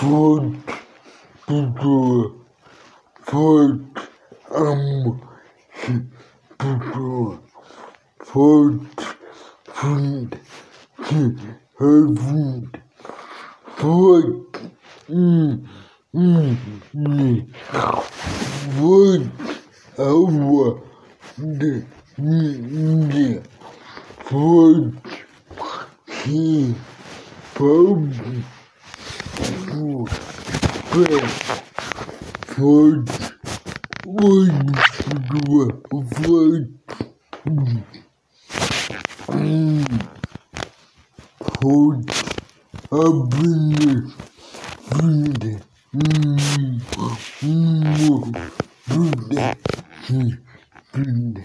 fort Kultur, Volk am Kultur, Volk und Helfend, Volk, Volk, Aua, Volk, Volk, do Ford, do Ford, Ford, abrindo, abrindo, abrindo, abrindo, abrindo,